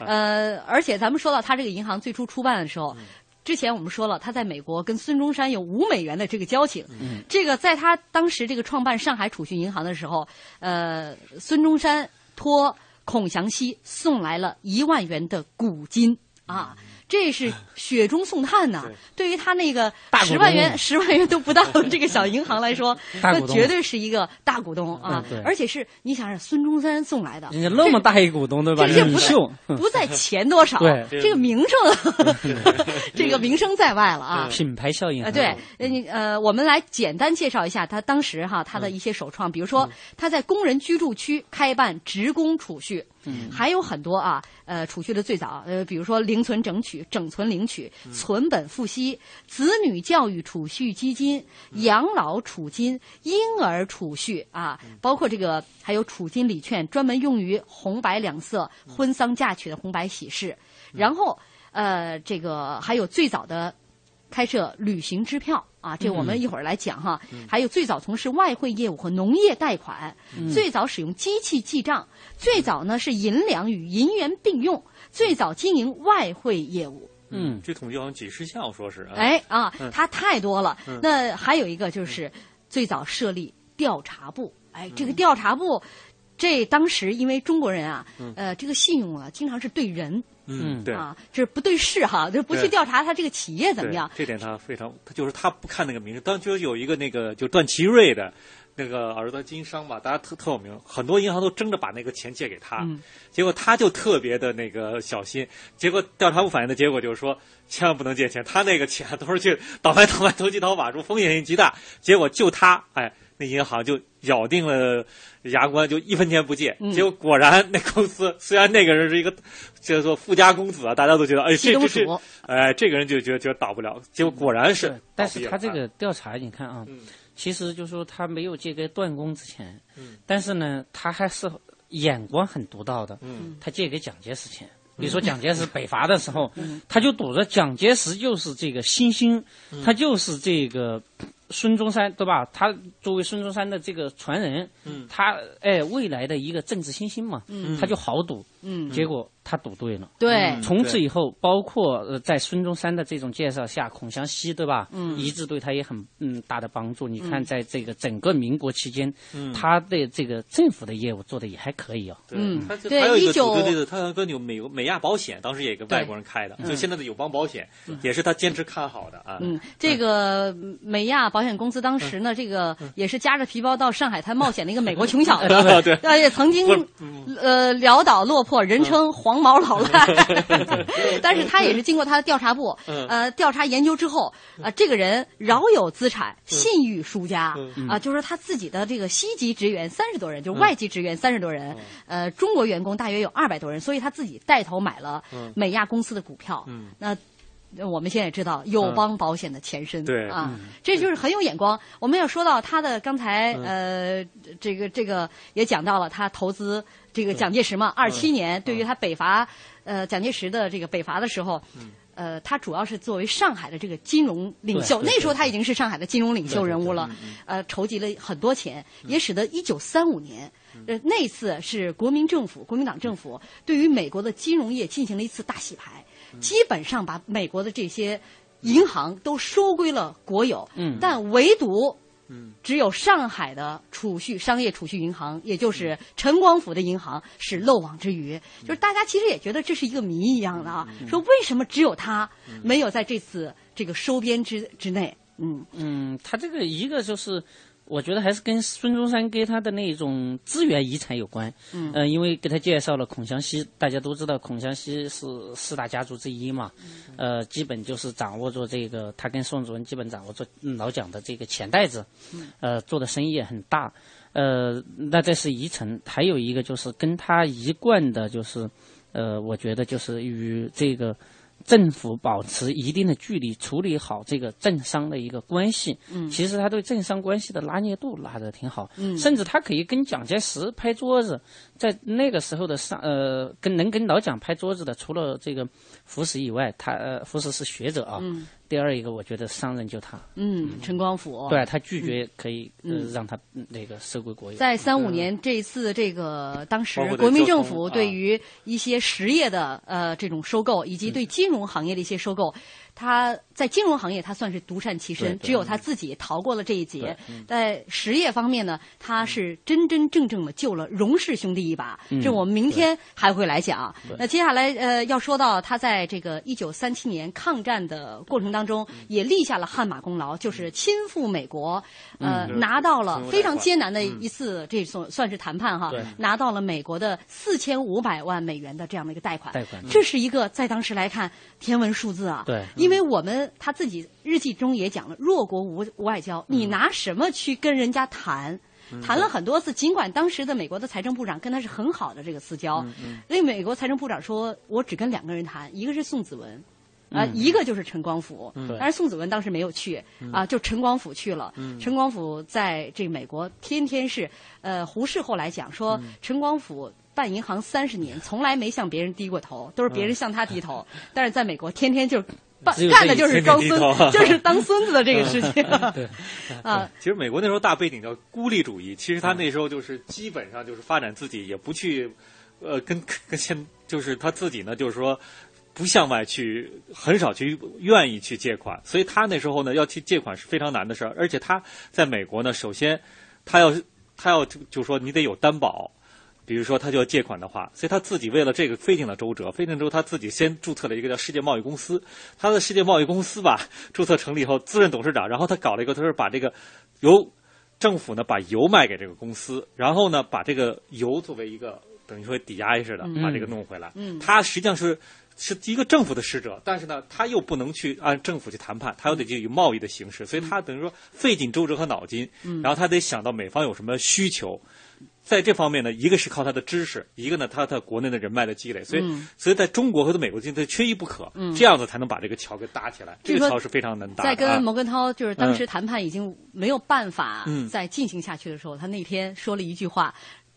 呃，而且咱们说到他这个银行最初出办的时候，之前我们说了，他在美国跟孙中山有五美元的这个交情，这个在他当时这个创办上海储蓄银行的时候，呃，孙中山托。孔祥熙送来了一万元的股金。啊，这是雪中送炭呐！对于他那个十万元、十万元都不到的这个小银行来说，*laughs* 那绝对是一个大股东啊！而且是你想想，孙中山送来的，人家那么大一股东对吧？领袖 *laughs* 不在钱多少，这个名声，*laughs* 这个名声在外了啊！品牌效应啊！对，你呃，我们来简单介绍一下他当时哈他的一些首创，比如说他在工人居住区开办职工储蓄。还有很多啊，呃，储蓄的最早，呃，比如说零存整取、整存领取、存本付息、子女教育储蓄基金、养老储金、婴儿储蓄啊，包括这个还有储金礼券，专门用于红白两色婚丧嫁娶的红白喜事。然后，呃，这个还有最早的开设旅行支票。啊，这我们一会儿来讲哈。还有最早从事外汇业务和农业贷款，最早使用机器记账，最早呢是银两与银元并用，最早经营外汇业务。嗯，这统计好像几十项，说是。哎啊，它太多了。那还有一个就是最早设立调查部。哎，这个调查部，这当时因为中国人啊，呃，这个信用啊，经常是对人。嗯，对啊，就是不对事哈，就是不去调查他这个企业怎么样。这点他非常，他就是他不看那个名声。当就有一个那个就段祺瑞的，那个儿子经商嘛，大家特特有名，很多银行都争着把那个钱借给他。结果他就特别的那个小心。结果调查部反映的结果就是说，千万不能借钱。他那个钱都是去倒卖倒卖投机倒把，说风险性极大。结果就他，哎，那银行就咬定了牙关，就一分钱不借。结果果然，那公司虽然那个人是一个叫做富家公子啊，大家都觉得哎，这这是哎，这个人就觉得觉得倒不了。结果果然是，但是他这个调查你看啊，其实就说他没有借给段公之前，但是呢，他还是眼光很独到的。他借给蒋介石钱。比如说蒋介石北伐的时候，他就赌着蒋介石就是这个新兴，他就是这个。孙中山对吧？他作为孙中山的这个传人，他哎未来的一个政治新星嘛，他就好赌。结果他赌对了。对，从此以后，包括呃在孙中山的这种介绍下，孔祥熙对吧？嗯一直对他也很嗯大的帮助。你看，在这个整个民国期间，他的这个政府的业务做的也还可以哦。嗯，对，还有一个对对对，他有个有美美亚保险，当时也跟外国人开的，就现在的友邦保险，也是他坚持看好的啊。嗯，这个美亚。保险公司当时呢，这个也是夹着皮包到上海滩冒险的一个美国穷小子，*laughs* 对，也曾经呃潦倒落魄，人称黄毛老赖。*laughs* 但是他也是经过他的调查部呃调查研究之后，呃，这个人饶有资产，信誉输家啊，就是他自己的这个西籍职员三十多人，就是外籍职员三十多人，呃，中国员工大约有二百多人，所以他自己带头买了美亚公司的股票。那。我们现在也知道友邦保险的前身，对啊，这就是很有眼光。我们要说到他的刚才呃，这个这个也讲到了，他投资这个蒋介石嘛，二七年对于他北伐，呃，蒋介石的这个北伐的时候，呃，他主要是作为上海的这个金融领袖，那时候他已经是上海的金融领袖人物了，呃，筹集了很多钱，也使得一九三五年，呃，那次是国民政府国民党政府对于美国的金融业进行了一次大洗牌。基本上把美国的这些银行都收归了国有，但唯独只有上海的储蓄商业储蓄银行，也就是陈光甫的银行是漏网之鱼。就是大家其实也觉得这是一个谜一样的啊，说为什么只有他没有在这次这个收编之之内？嗯。嗯，他这个一个就是。我觉得还是跟孙中山给他的那种资源遗产有关。嗯，呃，因为给他介绍了孔祥熙，大家都知道孔祥熙是四大家族之一嘛。呃，基本就是掌握着这个，他跟宋子文基本掌握着老蒋的这个钱袋子。呃，做的生意也很大。呃，那这是遗臣，还有一个就是跟他一贯的，就是呃，我觉得就是与这个。政府保持一定的距离，处理好这个政商的一个关系。嗯，其实他对政商关系的拿捏度拿得挺好。嗯，甚至他可以跟蒋介石拍桌子。在那个时候的上呃，跟能跟老蒋拍桌子的，除了这个福士以外，他呃福士是学者啊。嗯。第二一个，我觉得商人就他。嗯，陈光甫。对他拒绝可以呃让他那个收归国有。在三五年这一次这个当时国民政府对于一些实业的呃这种收购，以及对金融行业的一些收购。他在金融行业，他算是独善其身，只有他自己逃过了这一劫。在实业方面呢，他是真真正正的救了荣氏兄弟一把。这我们明天还会来讲。那接下来呃，要说到他在这个一九三七年抗战的过程当中，也立下了汗马功劳，就是亲赴美国，呃，拿到了非常艰难的一次这种算是谈判哈，拿到了美国的四千五百万美元的这样的一个贷款。贷款，这是一个在当时来看天文数字啊。对。因为我们他自己日记中也讲了，弱国无无外交，你拿什么去跟人家谈？谈了很多次，尽管当时的美国的财政部长跟他是很好的这个私交，那美国财政部长说，我只跟两个人谈，一个是宋子文，啊，一个就是陈光甫。但是宋子文当时没有去，啊，就陈光甫去了。陈光甫在这美国天天是，呃，胡适后来讲说，陈光甫。办银行三十年，从来没向别人低过头，都是别人向他低头。但是在美国，天天就办干的就是装孙，就是当孙子的这个事情。*laughs* *laughs* 啊，其实美国那时候大背景叫孤立主义，其实他那时候就是基本上就是发展自己，也不去呃跟跟现就是他自己呢，就是说不向外去，很少去愿意去借款，所以他那时候呢要去借款是非常难的事儿。而且他在美国呢，首先他要他要就说你得有担保。比如说，他就要借款的话，所以他自己为了这个费尽了周折。费尽周，他自己先注册了一个叫世界贸易公司。他的世界贸易公司吧，注册成立以后，自任董事长。然后他搞了一个，他是把这个由政府呢把油卖给这个公司，然后呢把这个油作为一个等于说抵押似的，把这个弄回来。他实际上是是一个政府的使者，但是呢，他又不能去按政府去谈判，他又得去以贸易的形式，所以他等于说费尽周折和脑筋，然后他得想到美方有什么需求。在这方面呢，一个是靠他的知识，一个呢，他他国内的人脉的积累，所以，所以在中国和在美国之间，他缺一不可，这样子才能把这个桥给搭起来。这个桥是非常难搭。在跟摩根涛就是当时谈判已经没有办法再进行下去的时候，他那天说了一句话。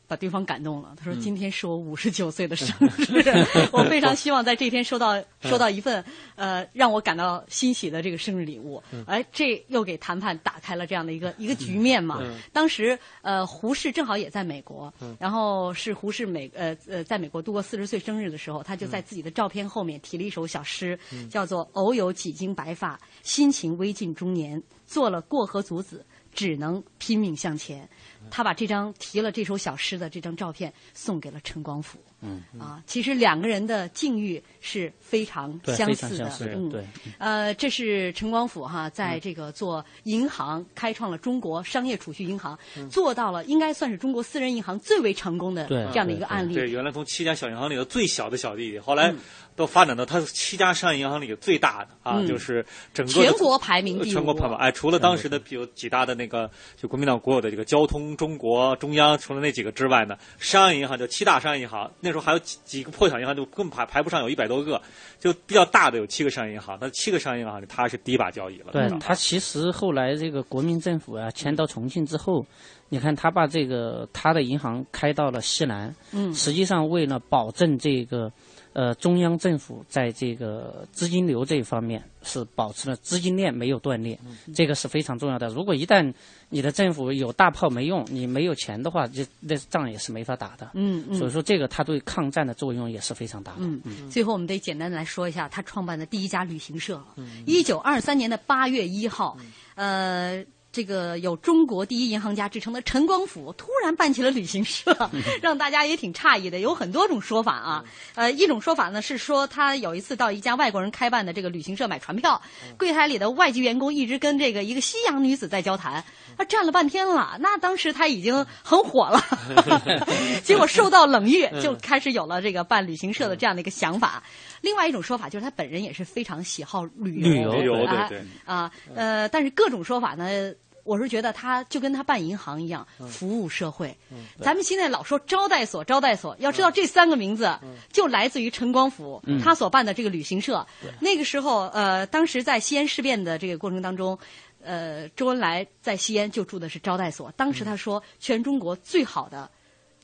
把对方感动了。他说：“今天是我五十九岁的生 *laughs* 日，我非常希望在这天收到收到一份呃让我感到欣喜的这个生日礼物。”哎，这又给谈判打开了这样的一个一个局面嘛。当时呃胡适正好也在美国，然后是胡适美呃呃在美国度过四十岁生日的时候，他就在自己的照片后面提了一首小诗，叫做“偶有几经白发，心情微近中年，做了过河卒子，只能拼命向前。”他把这张提了这首小诗的这张照片送给了陈光甫。嗯啊，其实两个人的境遇是非常相似的。嗯，对。呃，这是陈光甫哈，在这个做银行，开创了中国商业储蓄银行，做到了应该算是中国私人银行最为成功的这样的一个案例。对，原来从七家小银行里的最小的小弟弟，后来。都发展到他是七家商业银行里最大的啊，就是整个全国排名第全国排名哎，除了当时的有几大的那个就国民党国有的这个交通中国中央，除了那几个之外呢，商业银行就七大商业银行，那时候还有几几个破小银行就更排排不上，有一百多个，就比较大的有七个商业银行，那七个商业银行里它是第一把交椅了。对，它其实后来这个国民政府啊迁到重庆之后，你看他把这个他的银行开到了西南，嗯，实际上为了保证这个。呃，中央政府在这个资金流这一方面是保持了资金链没有断裂，这个是非常重要的。如果一旦你的政府有大炮没用，你没有钱的话，这那仗也是没法打的。嗯嗯。所以说，这个它对抗战的作用也是非常大的。嗯嗯。最后，我们得简单来说一下他创办的第一家旅行社。一九二三年的八月一号，呃。这个有中国第一银行家之称的陈光甫突然办起了旅行社，*laughs* 让大家也挺诧异的。有很多种说法啊，呃，一种说法呢是说他有一次到一家外国人开办的这个旅行社买船票，柜台里的外籍员工一直跟这个一个西洋女子在交谈，他站了半天了。那当时他已经很火了，*laughs* 结果受到冷遇，就开始有了这个办旅行社的这样的一个想法。另外一种说法就是他本人也是非常喜好旅游，旅游对对啊，呃，但是各种说法呢，我是觉得他就跟他办银行一样，服务社会。咱们现在老说招待所，招待所，要知道这三个名字就来自于陈光甫他所办的这个旅行社。那个时候，呃，当时在西安事变的这个过程当中，呃，周恩来在西安就住的是招待所。当时他说，全中国最好的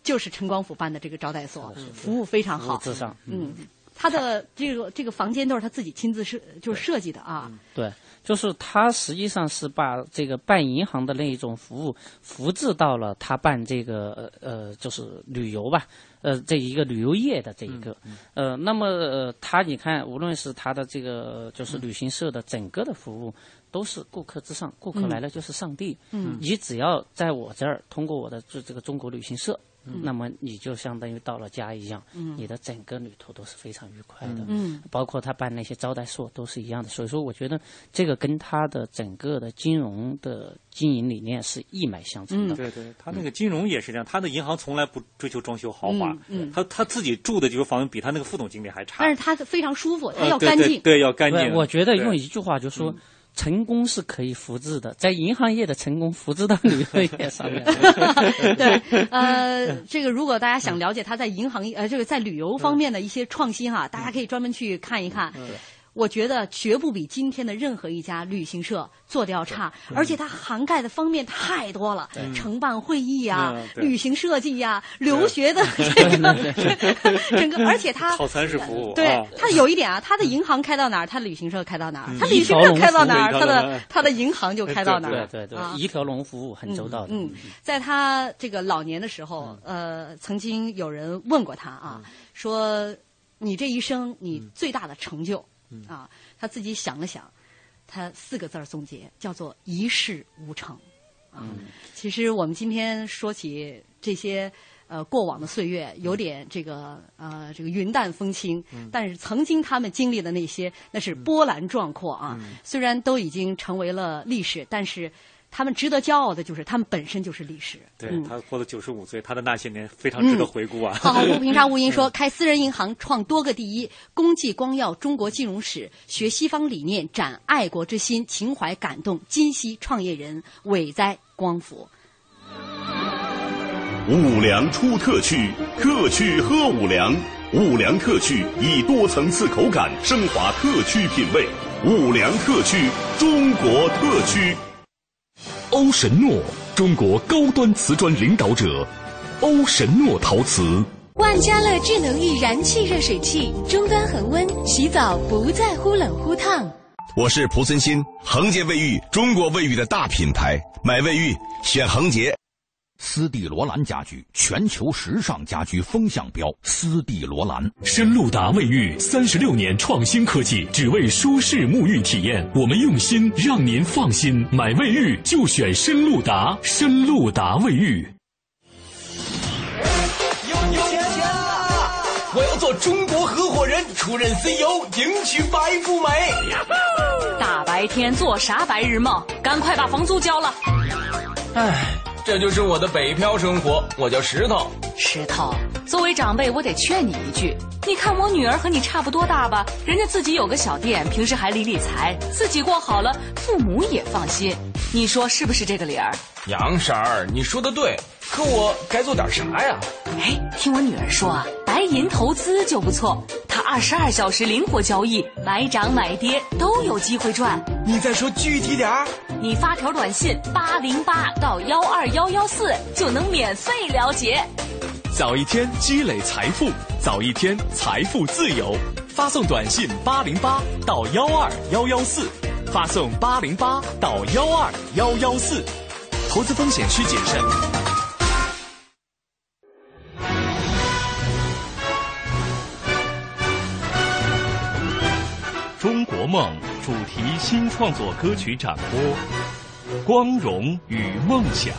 就是陈光甫办的这个招待所，服务非常好。至上，嗯。他的这个这个房间都是他自己亲自设，就是设计的啊。对，就是他实际上是把这个办银行的那一种服务复制到了他办这个呃，就是旅游吧，呃，这一个旅游业的这一个。呃，那么呃，他你看，无论是他的这个就是旅行社的整个的服务，都是顾客至上，顾客来了就是上帝。嗯。你只要在我这儿通过我的这这个中国旅行社。那么你就相当于到了家一样，你的整个旅途都是非常愉快的。嗯，包括他办那些招待所都是一样的。所以说，我觉得这个跟他的整个的金融的经营理念是一脉相承的。对对，他那个金融也是这样，他的银行从来不追求装修豪华，他他自己住的这个房子比他那个副总经理还差。但是他非常舒服，他要干净，对要干净。我觉得用一句话就说。成功是可以复制的，在银行业的成功复制到旅游业上面。*laughs* 对，呃，这个如果大家想了解他在银行业呃这个在旅游方面的一些创新哈，大家可以专门去看一看。我觉得绝不比今天的任何一家旅行社做的要差，而且它涵盖的方面太多了，承办会议呀、旅行设计呀、留学的 *laughs* 这个整个，*laughs* 而且它套餐式服务。对它有一点啊，它的银行开到哪儿，它旅行社开到哪儿；它旅行社开到哪儿，它的它的银行就开到哪儿。对对对，一条龙服务很周到的。嗯，在他这个老年的时候，呃，曾经有人问过他啊，说你这一生你最大的成就。啊，他自己想了想，他四个字儿总结，叫做一事无成。啊，其实我们今天说起这些呃过往的岁月，有点这个呃这个云淡风轻，但是曾经他们经历的那些，那是波澜壮阔啊。虽然都已经成为了历史，但是。他们值得骄傲的就是他们本身就是历史。对嗯他活了九十五岁，他的那些年非常值得回顾啊。*laughs* 浩浩无平沙吴英说，开私人银行创多个第一，功绩光耀中国金融史，学西方理念，展爱国之心，情怀感动今昔创业人，伟哉光福。五粮出特区，特区喝五粮。五粮特曲以多层次口感升华特区品味。五粮特曲，中国特区。欧神诺，中国高端瓷砖领导者。欧神诺陶瓷。万家乐智能浴燃气热水器，终端恒温，洗澡不再忽冷忽烫。我是蒲森新，恒洁卫浴，中国卫浴的大品牌，买卫浴选恒洁。斯蒂罗兰家居，全球时尚家居风向标。斯蒂罗兰，深露达卫浴三十六年创新科技，只为舒适沐浴体验。我们用心，让您放心。买卫浴就选深露达，深露达卫浴。有有钱了！我要做中国合伙人，出任 CEO，迎娶白富美。大白天做啥白日梦？赶快把房租交了。唉。这就是我的北漂生活。我叫石头。石头，作为长辈，我得劝你一句：你看我女儿和你差不多大吧？人家自己有个小店，平时还理理财，自己过好了，父母也放心。你说是不是这个理儿？杨婶儿，你说的对，可我该做点啥呀？哎，听我女儿说啊，白银投资就不错，它二十二小时灵活交易，买涨买跌都有机会赚。你再说具体点儿。你发条短信八零八到幺二幺幺四就能免费了解。早一天积累财富，早一天财富自由。发送短信八零八到幺二幺幺四，发送八零八到幺二幺幺四。投资风险需谨慎。梦主题新创作歌曲展播，《光荣与梦想》。